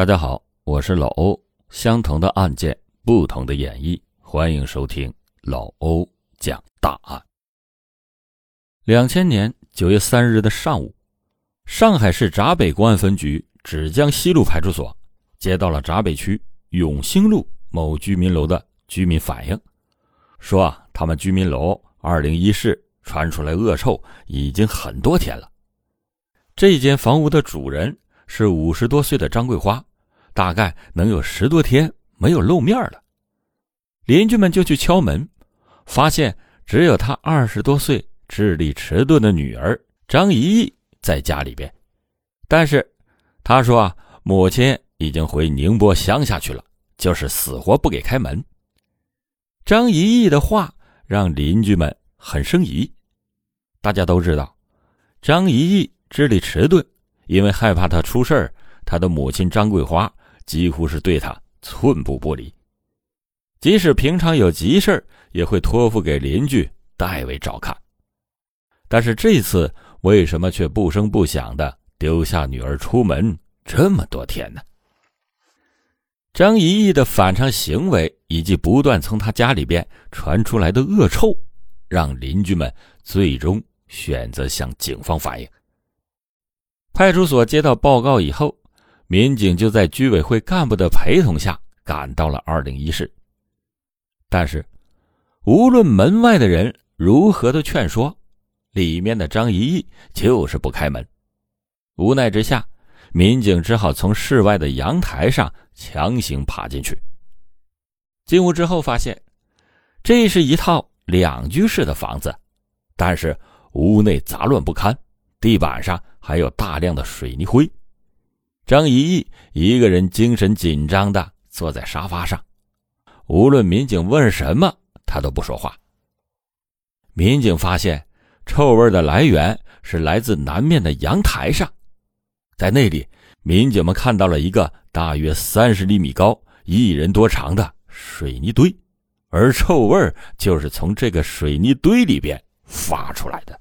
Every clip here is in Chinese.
大家好，我是老欧。相同的案件，不同的演绎，欢迎收听老欧讲大案。两千年九月三日的上午，上海市闸北公安分局芷江西路派出所接到了闸北区永兴路某居民楼的居民反映，说啊，他们居民楼二零一室传出来恶臭，已经很多天了。这间房屋的主人。是五十多岁的张桂花，大概能有十多天没有露面了。邻居们就去敲门，发现只有他二十多岁、智力迟钝的女儿张怡怡在家里边。但是，他说啊，母亲已经回宁波乡下去了，就是死活不给开门。张怡怡的话让邻居们很生疑。大家都知道，张怡怡智力迟钝。因为害怕他出事儿，他的母亲张桂花几乎是对他寸步不离。即使平常有急事也会托付给邻居代为照看。但是这次为什么却不声不响的丢下女儿出门这么多天呢？张怡怡的反常行为以及不断从他家里边传出来的恶臭，让邻居们最终选择向警方反映。派出所接到报告以后，民警就在居委会干部的陪同下赶到了二零一室。但是，无论门外的人如何的劝说，里面的张怡怡就是不开门。无奈之下，民警只好从室外的阳台上强行爬进去。进屋之后，发现这是一套两居室的房子，但是屋内杂乱不堪。地板上还有大量的水泥灰，张怡怡一个人精神紧张的坐在沙发上，无论民警问什么，他都不说话。民警发现臭味的来源是来自南面的阳台上，在那里，民警们看到了一个大约三十厘米高、一人多长的水泥堆，而臭味就是从这个水泥堆里边发出来的。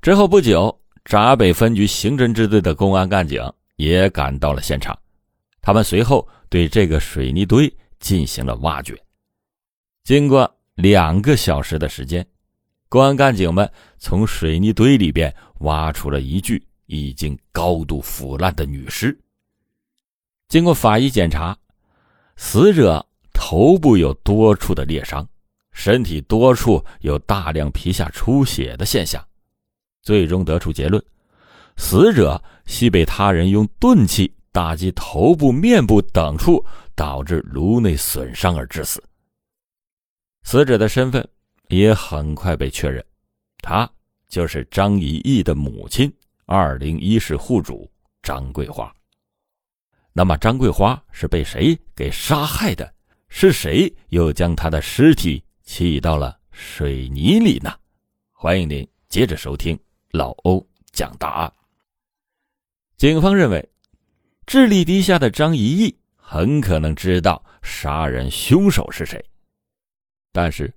之后不久，闸北分局刑侦支队的公安干警也赶到了现场。他们随后对这个水泥堆进行了挖掘。经过两个小时的时间，公安干警们从水泥堆里边挖出了一具已经高度腐烂的女尸。经过法医检查，死者头部有多处的裂伤，身体多处有大量皮下出血的现象。最终得出结论，死者系被他人用钝器打击头部、面部等处，导致颅内损伤而致死。死者的身份也很快被确认，她就是张以义的母亲，二零一室户主张桂花。那么，张桂花是被谁给杀害的？是谁又将她的尸体砌到了水泥里呢？欢迎您接着收听。老欧讲大案。警方认为，智力低下的张怡义很可能知道杀人凶手是谁，但是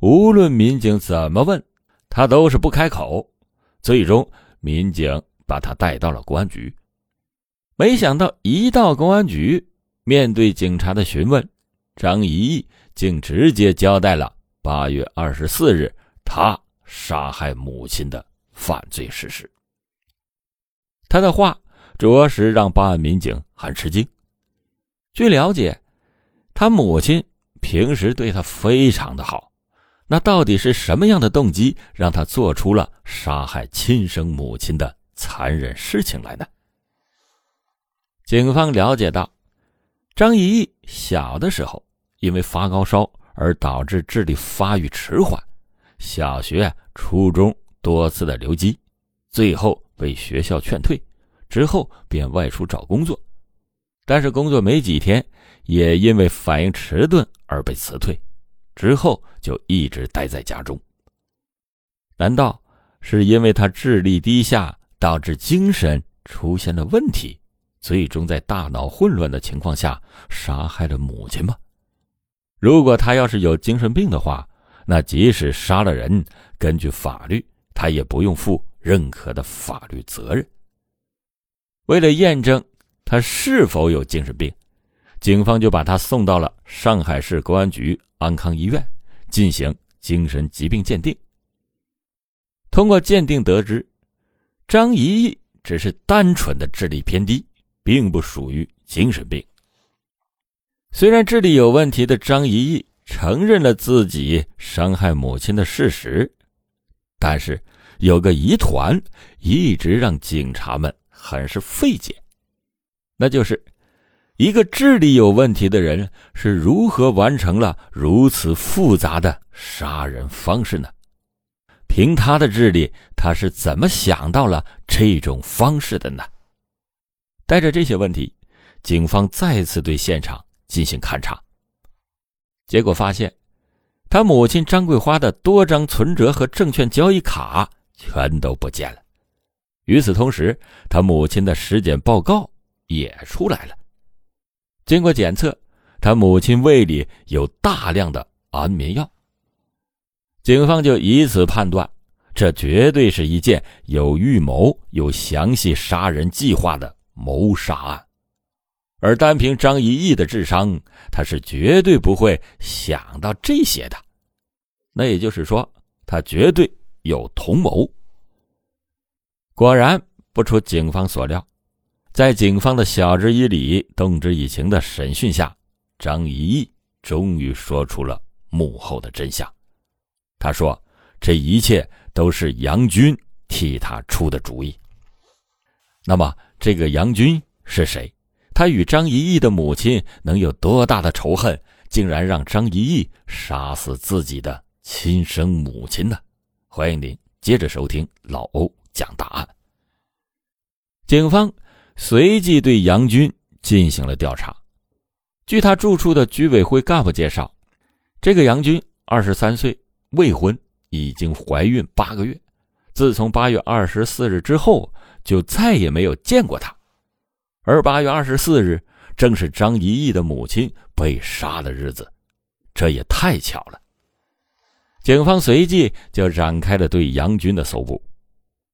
无论民警怎么问，他都是不开口。最终，民警把他带到了公安局。没想到，一到公安局，面对警察的询问，张怡义竟直接交代了八月二十四日他杀害母亲的。犯罪事实。他的话着实让办案民警很吃惊。据了解，他母亲平时对他非常的好，那到底是什么样的动机让他做出了杀害亲生母亲的残忍事情来呢？警方了解到，张怡怡小的时候因为发高烧而导致智力发育迟缓，小学、初中。多次的留级，最后被学校劝退，之后便外出找工作，但是工作没几天，也因为反应迟钝而被辞退，之后就一直待在家中。难道是因为他智力低下，导致精神出现了问题，最终在大脑混乱的情况下杀害了母亲吗？如果他要是有精神病的话，那即使杀了人，根据法律。他也不用负任何的法律责任。为了验证他是否有精神病，警方就把他送到了上海市公安局安康医院进行精神疾病鉴定。通过鉴定得知，张怡怡只是单纯的智力偏低，并不属于精神病。虽然智力有问题的张怡怡承认了自己伤害母亲的事实，但是有个疑团一直让警察们很是费解，那就是一个智力有问题的人是如何完成了如此复杂的杀人方式呢？凭他的智力，他是怎么想到了这种方式的呢？带着这些问题，警方再次对现场。进行勘查，结果发现，他母亲张桂花的多张存折和证券交易卡全都不见了。与此同时，他母亲的尸检报告也出来了。经过检测，他母亲胃里有大量的安眠药。警方就以此判断，这绝对是一件有预谋、有详细杀人计划的谋杀案。而单凭张一义的智商，他是绝对不会想到这些的。那也就是说，他绝对有同谋。果然不出警方所料，在警方的晓之以理、动之以情的审讯下，张一义终于说出了幕后的真相。他说：“这一切都是杨军替他出的主意。”那么，这个杨军是谁？他与张一义的母亲能有多大的仇恨，竟然让张一义杀死自己的亲生母亲呢？欢迎您接着收听老欧讲大案。警方随即对杨军进行了调查。据他住处的居委会干部介绍，这个杨军二十三岁，未婚，已经怀孕八个月。自从八月二十四日之后，就再也没有见过他。而八月二十四日正是张一义的母亲被杀的日子，这也太巧了。警方随即就展开了对杨军的搜捕。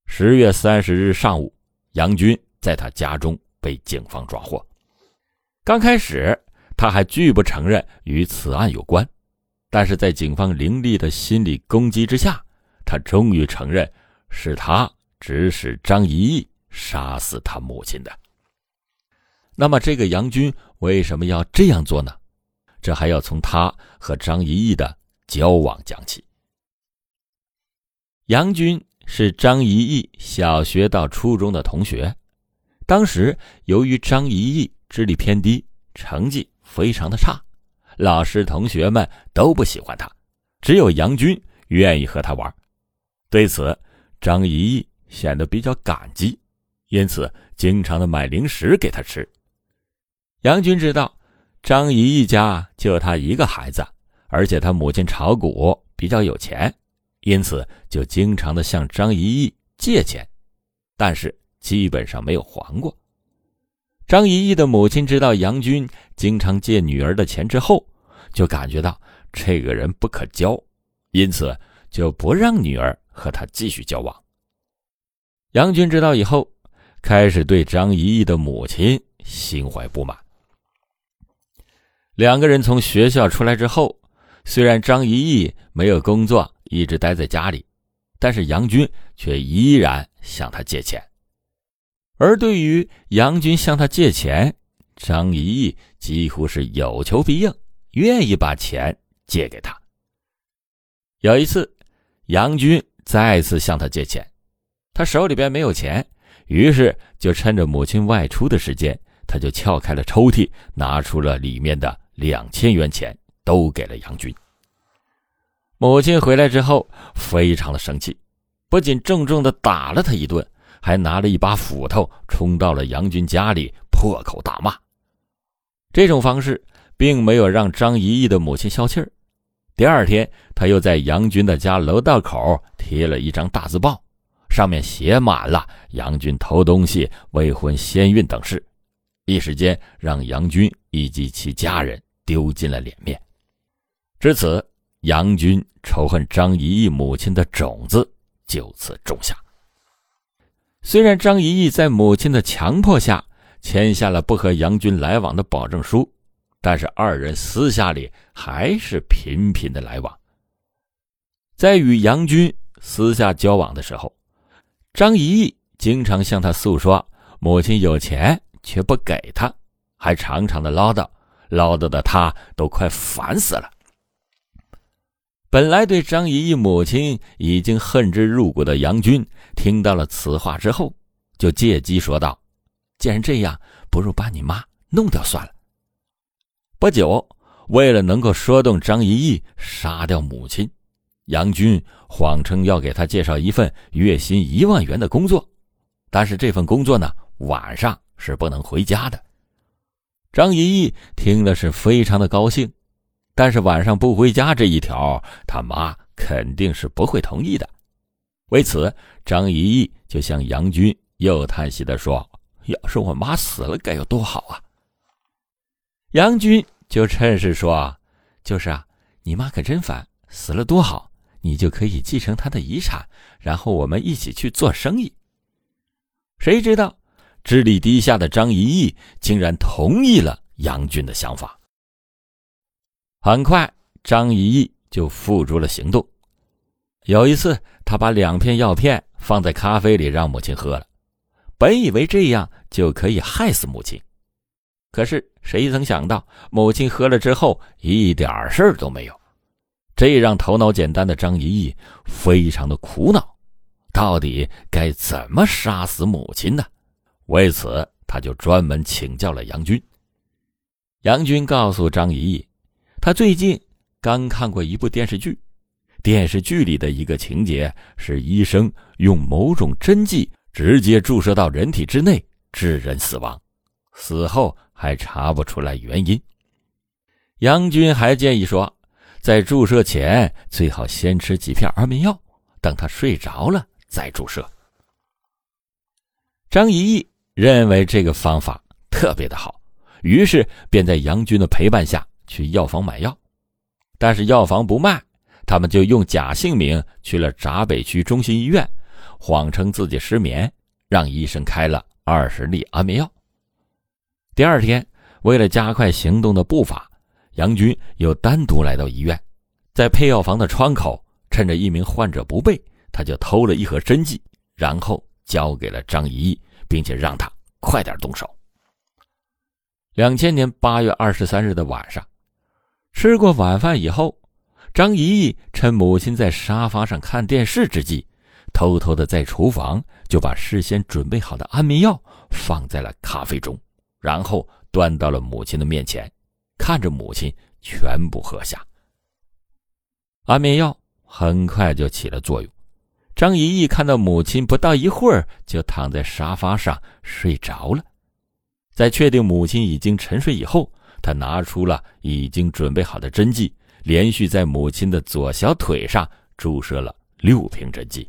十月三十日上午，杨军在他家中被警方抓获。刚开始，他还拒不承认与此案有关，但是在警方凌厉的心理攻击之下，他终于承认是他指使张一义杀死他母亲的。那么，这个杨军为什么要这样做呢？这还要从他和张一义的交往讲起。杨军是张一义小学到初中的同学，当时由于张一义智力偏低，成绩非常的差，老师同学们都不喜欢他，只有杨军愿意和他玩。对此，张一义显得比较感激，因此经常的买零食给他吃。杨军知道张姨一家就他一个孩子，而且他母亲炒股比较有钱，因此就经常的向张姨义借钱，但是基本上没有还过。张姨义的母亲知道杨军经常借女儿的钱之后，就感觉到这个人不可交，因此就不让女儿和他继续交往。杨军知道以后，开始对张姨义的母亲心怀不满。两个人从学校出来之后，虽然张一义没有工作，一直待在家里，但是杨军却依然向他借钱。而对于杨军向他借钱，张一义几乎是有求必应，愿意把钱借给他。有一次，杨军再次向他借钱，他手里边没有钱，于是就趁着母亲外出的时间，他就撬开了抽屉，拿出了里面的。两千元钱都给了杨军。母亲回来之后非常的生气，不仅重重的打了他一顿，还拿了一把斧头冲到了杨军家里破口大骂。这种方式并没有让张一义的母亲消气儿。第二天，他又在杨军的家楼道口贴了一张大字报，上面写满了杨军偷东西、未婚先孕等事，一时间让杨军以及其家人。丢尽了脸面，至此，杨军仇恨张一义母亲的种子就此种下。虽然张一义在母亲的强迫下签下了不和杨军来往的保证书，但是二人私下里还是频频的来往。在与杨军私下交往的时候，张一义经常向他诉说母亲有钱却不给他，还常常的唠叨，唠叨的他都快烦死了。本来对张怡怡母亲已经恨之入骨的杨军，听到了此话之后，就借机说道：“既然这样，不如把你妈弄掉算了。”不久，为了能够说动张怡怡杀掉母亲，杨军谎称要给他介绍一份月薪一万元的工作，但是这份工作呢，晚上是不能回家的。张一义听了是非常的高兴。但是晚上不回家这一条，他妈肯定是不会同意的。为此，张一义就向杨军又叹息的说：“要是我妈死了，该有多好啊！”杨军就趁势说：“就是啊，你妈可真烦，死了多好，你就可以继承她的遗产，然后我们一起去做生意。”谁知道，智力低下的张一义竟然同意了杨俊的想法。很快，张一义就付诸了行动。有一次，他把两片药片放在咖啡里，让母亲喝了。本以为这样就可以害死母亲，可是谁曾想到，母亲喝了之后一点事儿都没有。这让头脑简单的张一义非常的苦恼，到底该怎么杀死母亲呢？为此，他就专门请教了杨军。杨军告诉张怡怡。他最近刚看过一部电视剧，电视剧里的一个情节是医生用某种针剂直接注射到人体之内，致人死亡，死后还查不出来原因。杨军还建议说，在注射前最好先吃几片安眠药，等他睡着了再注射。张怡怡认为这个方法特别的好，于是便在杨军的陪伴下。去药房买药，但是药房不卖，他们就用假姓名去了闸北区中心医院，谎称自己失眠，让医生开了二十粒安眠药。第二天，为了加快行动的步伐，杨军又单独来到医院，在配药房的窗口，趁着一名患者不备，他就偷了一盒针剂，然后交给了张一义，并且让他快点动手。两千年八月二十三日的晚上。吃过晚饭以后，张怡趁母亲在沙发上看电视之际，偷偷的在厨房就把事先准备好的安眠药放在了咖啡中，然后端到了母亲的面前，看着母亲全部喝下。安眠药很快就起了作用，张一看到母亲不到一会儿就躺在沙发上睡着了，在确定母亲已经沉睡以后。他拿出了已经准备好的针剂，连续在母亲的左小腿上注射了六瓶针剂。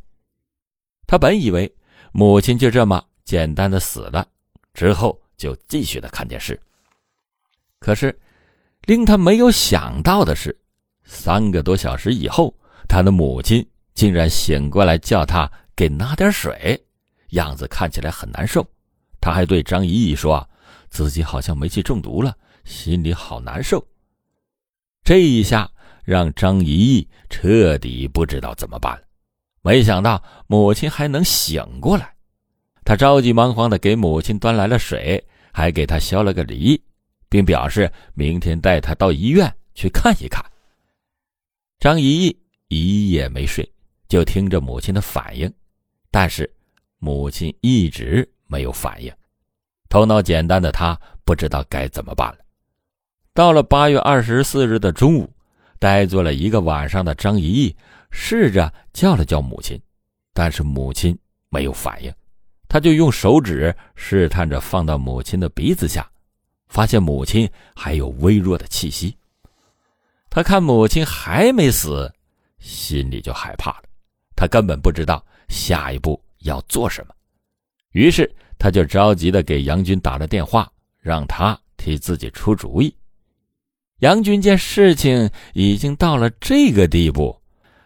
他本以为母亲就这么简单的死了，之后就继续的看电视。可是，令他没有想到的是，三个多小时以后，他的母亲竟然醒过来，叫他给拿点水，样子看起来很难受。他还对张怡怡说，自己好像煤气中毒了。心里好难受。这一下让张怡怡彻底不知道怎么办了。没想到母亲还能醒过来，他着急忙慌的给母亲端来了水，还给她削了个梨，并表示明天带她到医院去看一看。张怡怡一夜没睡，就听着母亲的反应，但是母亲一直没有反应。头脑简单的他不知道该怎么办了。到了八月二十四日的中午，呆坐了一个晚上的张一义试着叫了叫母亲，但是母亲没有反应。他就用手指试探着放到母亲的鼻子下，发现母亲还有微弱的气息。他看母亲还没死，心里就害怕了。他根本不知道下一步要做什么，于是他就着急的给杨军打了电话，让他替自己出主意。杨军见事情已经到了这个地步，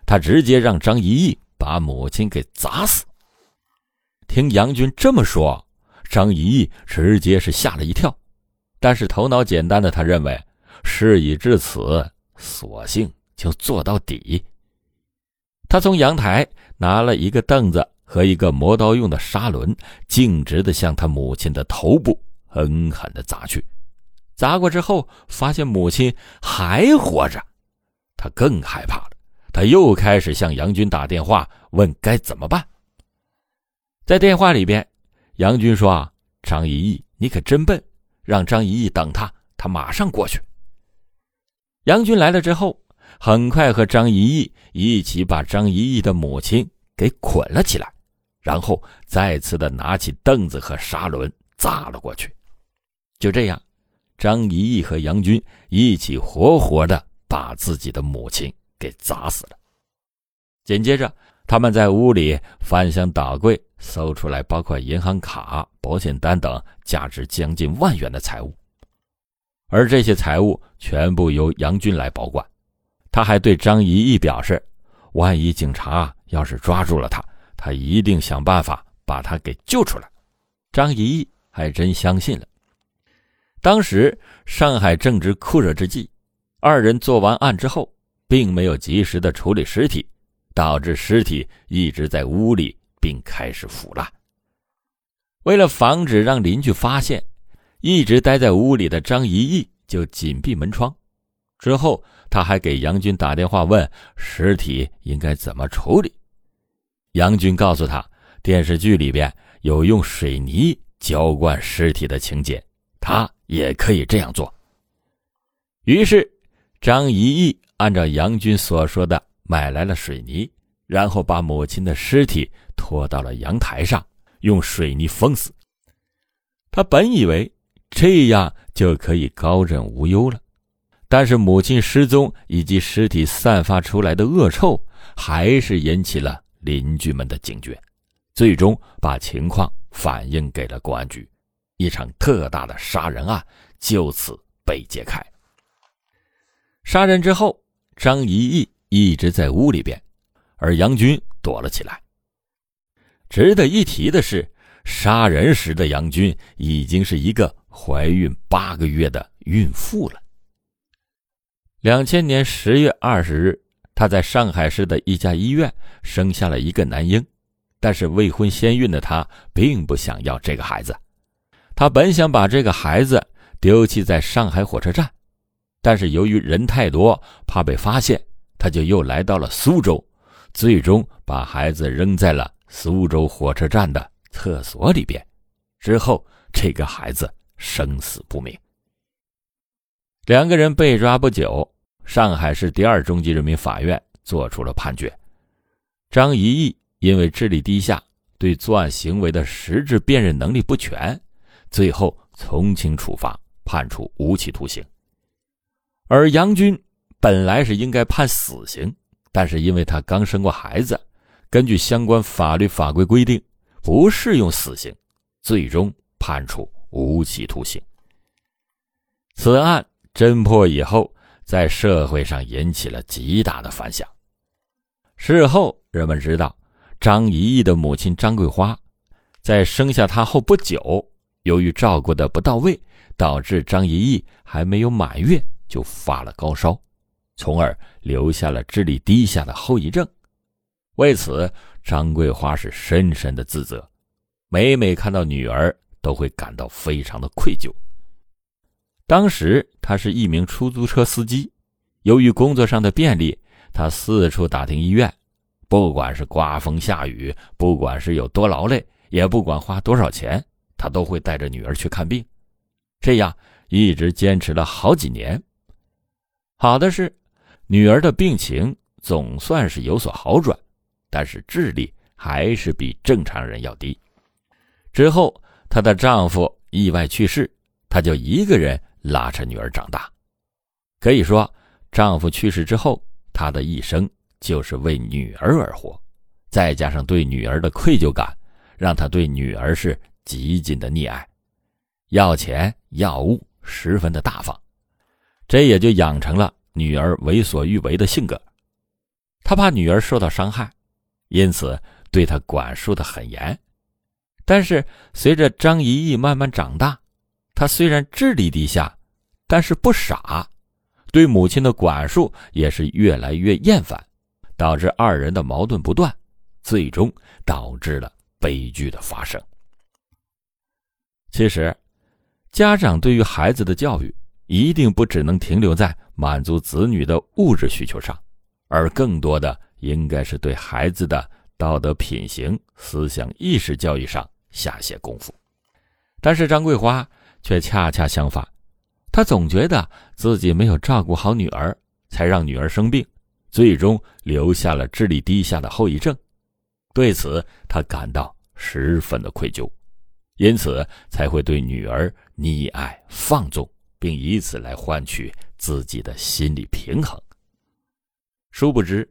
他直接让张一义把母亲给砸死。听杨军这么说，张一义直接是吓了一跳。但是头脑简单的他认为，事已至此，索性就做到底。他从阳台拿了一个凳子和一个磨刀用的砂轮，径直的向他母亲的头部狠狠的砸去。砸过之后，发现母亲还活着，他更害怕了。他又开始向杨军打电话，问该怎么办。在电话里边，杨军说：“啊，张一义，你可真笨，让张一义等他，他马上过去。”杨军来了之后，很快和张一义一起把张一义的母亲给捆了起来，然后再次的拿起凳子和砂轮砸了过去。就这样，张一义和杨军一起活活的把自己的母亲。给砸死了。紧接着，他们在屋里翻箱倒柜，搜出来包括银行卡、保险单等价值将近万元的财物，而这些财物全部由杨军来保管。他还对张一义表示，万一警察要是抓住了他，他一定想办法把他给救出来。张一义还真相信了。当时上海正值酷热之际，二人做完案之后。并没有及时的处理尸体，导致尸体一直在屋里，并开始腐烂。为了防止让邻居发现，一直待在屋里的张一义就紧闭门窗。之后，他还给杨军打电话问尸体应该怎么处理。杨军告诉他，电视剧里边有用水泥浇灌尸体的情节，他也可以这样做。于是，张一义。按照杨军所说的，买来了水泥，然后把母亲的尸体拖到了阳台上，用水泥封死。他本以为这样就可以高枕无忧了，但是母亲失踪以及尸体散发出来的恶臭，还是引起了邻居们的警觉，最终把情况反映给了公安局，一场特大的杀人案就此被揭开。杀人之后。张一义一直在屋里边，而杨军躲了起来。值得一提的是，杀人时的杨军已经是一个怀孕八个月的孕妇了。两千年十月二十日，她在上海市的一家医院生下了一个男婴，但是未婚先孕的她并不想要这个孩子，她本想把这个孩子丢弃在上海火车站。但是由于人太多，怕被发现，他就又来到了苏州，最终把孩子扔在了苏州火车站的厕所里边。之后，这个孩子生死不明。两个人被抓不久，上海市第二中级人民法院作出了判决：张一义因为智力低下，对作案行为的实质辨认能力不全，最后从轻处罚，判处无期徒刑。而杨军本来是应该判死刑，但是因为他刚生过孩子，根据相关法律法规规定，不适用死刑，最终判处无期徒刑。此案侦破以后，在社会上引起了极大的反响。事后人们知道，张一义的母亲张桂花，在生下他后不久，由于照顾的不到位，导致张一义还没有满月。就发了高烧，从而留下了智力低下的后遗症。为此，张桂花是深深的自责，每每看到女儿都会感到非常的愧疚。当时他是一名出租车司机，由于工作上的便利，他四处打听医院，不管是刮风下雨，不管是有多劳累，也不管花多少钱，他都会带着女儿去看病。这样一直坚持了好几年。好的是，女儿的病情总算是有所好转，但是智力还是比正常人要低。之后，她的丈夫意外去世，她就一个人拉扯女儿长大。可以说，丈夫去世之后，她的一生就是为女儿而活。再加上对女儿的愧疚感，让她对女儿是极尽的溺爱，要钱要物十分的大方。这也就养成了女儿为所欲为的性格，她怕女儿受到伤害，因此对她管束的很严。但是随着张怡怡慢慢长大，他虽然智力低下，但是不傻，对母亲的管束也是越来越厌烦，导致二人的矛盾不断，最终导致了悲剧的发生。其实，家长对于孩子的教育一定不只能停留在满足子女的物质需求上，而更多的应该是对孩子的道德品行、思想意识教育上下些功夫。但是张桂花却恰恰相反，他总觉得自己没有照顾好女儿，才让女儿生病，最终留下了智力低下的后遗症。对此，他感到十分的愧疚。因此才会对女儿溺爱放纵，并以此来换取自己的心理平衡。殊不知，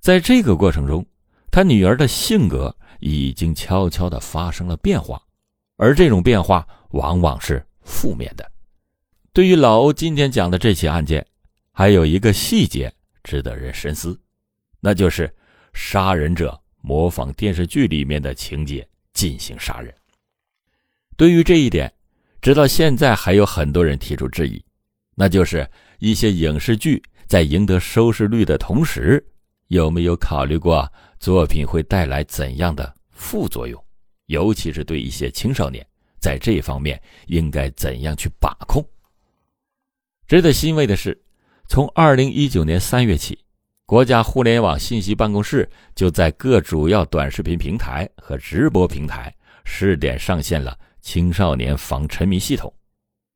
在这个过程中，他女儿的性格已经悄悄的发生了变化，而这种变化往往是负面的。对于老欧今天讲的这起案件，还有一个细节值得人深思，那就是杀人者模仿电视剧里面的情节进行杀人。对于这一点，直到现在还有很多人提出质疑，那就是一些影视剧在赢得收视率的同时，有没有考虑过作品会带来怎样的副作用？尤其是对一些青少年，在这方面应该怎样去把控？值得欣慰的是，从二零一九年三月起，国家互联网信息办公室就在各主要短视频平台和直播平台试点上线了。青少年防沉迷系统，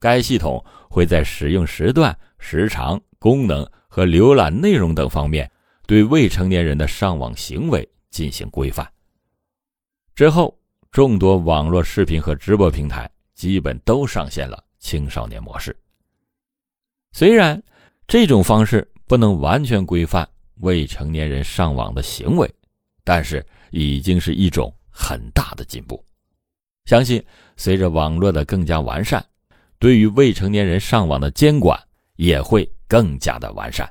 该系统会在使用时段、时长、功能和浏览内容等方面，对未成年人的上网行为进行规范。之后，众多网络视频和直播平台基本都上线了青少年模式。虽然这种方式不能完全规范未成年人上网的行为，但是已经是一种很大的进步。相信随着网络的更加完善，对于未成年人上网的监管也会更加的完善。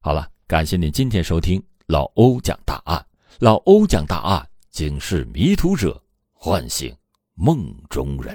好了，感谢您今天收听老欧讲大案。老欧讲大案，警示迷途者，唤醒梦中人。